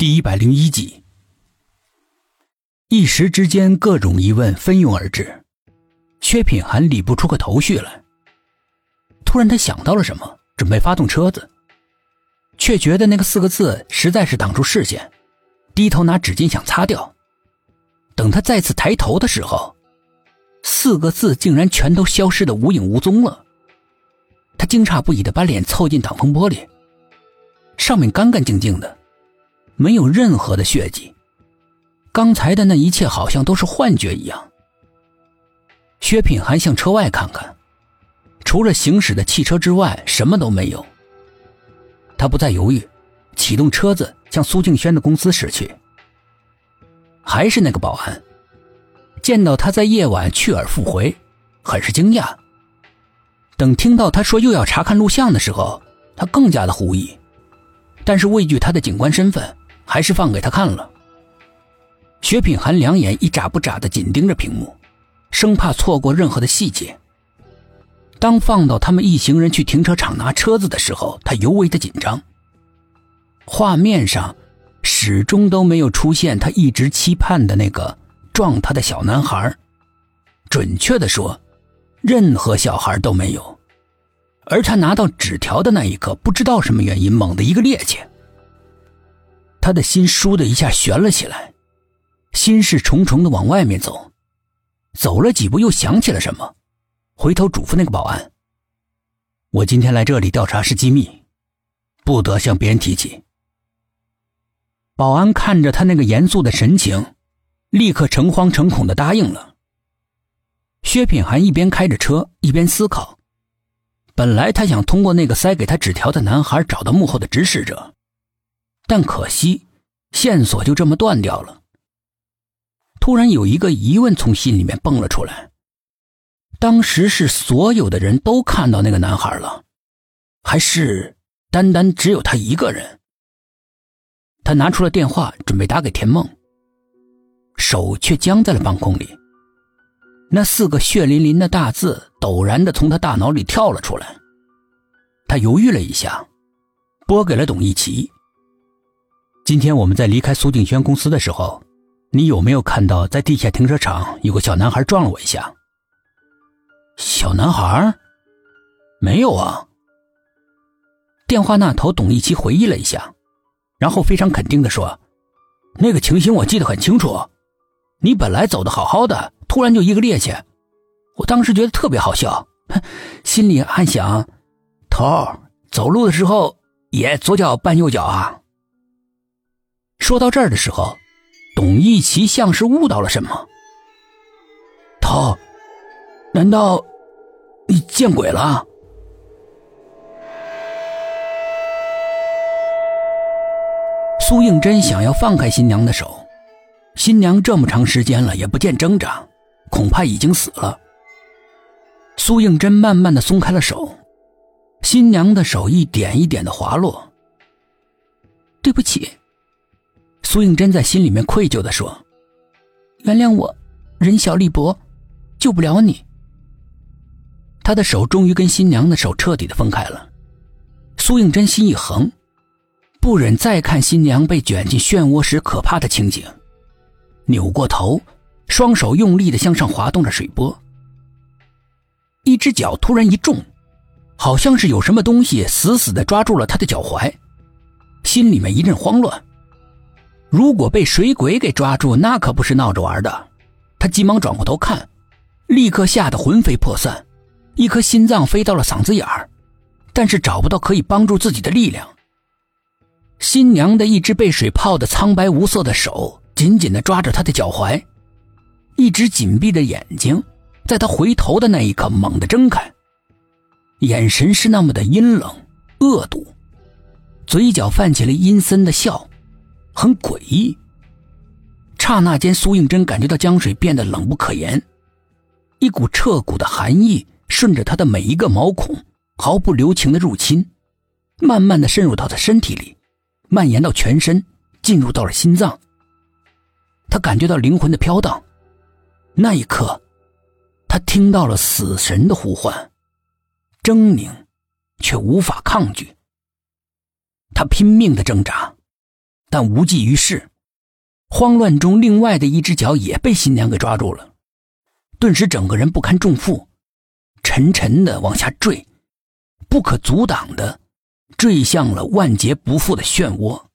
第一百零一集。一时之间，各种疑问蜂拥而至，薛品涵理不出个头绪来。突然，他想到了什么，准备发动车子，却觉得那个四个字实在是挡住视线，低头拿纸巾想擦掉。等他再次抬头的时候，四个字竟然全都消失的无影无踪了。他惊诧不已的把脸凑近挡风玻璃，上面干干净净的，没有任何的血迹。刚才的那一切好像都是幻觉一样。薛品涵向车外看看，除了行驶的汽车之外，什么都没有。他不再犹豫，启动车子向苏静轩的公司驶去。还是那个保安，见到他在夜晚去而复回，很是惊讶。等听到他说又要查看录像的时候，他更加的狐疑，但是畏惧他的警官身份，还是放给他看了。薛品涵两眼一眨不眨的紧盯着屏幕，生怕错过任何的细节。当放到他们一行人去停车场拿车子的时候，他尤为的紧张。画面上始终都没有出现他一直期盼的那个撞他的小男孩，准确的说，任何小孩都没有。而他拿到纸条的那一刻，不知道什么原因，猛地一个趔趄，他的心倏的一下悬了起来。心事重重的往外面走，走了几步又想起了什么，回头嘱咐那个保安：“我今天来这里调查是机密，不得向别人提起。”保安看着他那个严肃的神情，立刻诚惶诚恐的答应了。薛品涵一边开着车一边思考，本来他想通过那个塞给他纸条的男孩找到幕后的指使者，但可惜线索就这么断掉了。突然有一个疑问从心里面蹦了出来：当时是所有的人都看到那个男孩了，还是单单只有他一个人？他拿出了电话，准备打给田梦，手却僵在了半空里。那四个血淋淋的大字陡然的从他大脑里跳了出来。他犹豫了一下，拨给了董一奇。今天我们在离开苏静轩公司的时候。你有没有看到，在地下停车场有个小男孩撞了我一下？小男孩？没有啊。电话那头，董一奇回忆了一下，然后非常肯定的说：“那个情形我记得很清楚。你本来走的好好的，突然就一个趔趄，我当时觉得特别好笑，心里暗想：头走路的时候也左脚绊右脚啊。”说到这儿的时候。董一奇像是悟到了什么，头，难道你见鬼了？苏应真想要放开新娘的手，新娘这么长时间了也不见挣扎，恐怕已经死了。苏应真慢慢的松开了手，新娘的手一点一点的滑落。对不起。苏应真在心里面愧疚的说：“原谅我，人小力薄，救不了你。”他的手终于跟新娘的手彻底的分开了。苏应真心一横，不忍再看新娘被卷进漩涡时可怕的情景，扭过头，双手用力的向上滑动着水波。一只脚突然一重，好像是有什么东西死死的抓住了他的脚踝，心里面一阵慌乱。如果被水鬼给抓住，那可不是闹着玩的。他急忙转过头看，立刻吓得魂飞魄散，一颗心脏飞到了嗓子眼儿，但是找不到可以帮助自己的力量。新娘的一只被水泡的苍白无色的手紧紧地抓着他的脚踝，一只紧闭的眼睛，在他回头的那一刻猛地睁开，眼神是那么的阴冷恶毒，嘴角泛起了阴森的笑。很诡异。刹那间，苏应真感觉到江水变得冷不可言，一股彻骨的寒意顺着他的每一个毛孔，毫不留情的入侵，慢慢的渗入到他身体里，蔓延到全身，进入到了心脏。他感觉到灵魂的飘荡。那一刻，他听到了死神的呼唤，狰狞，却无法抗拒。他拼命的挣扎。但无济于事。慌乱中，另外的一只脚也被新娘给抓住了，顿时整个人不堪重负，沉沉的往下坠，不可阻挡的坠向了万劫不复的漩涡。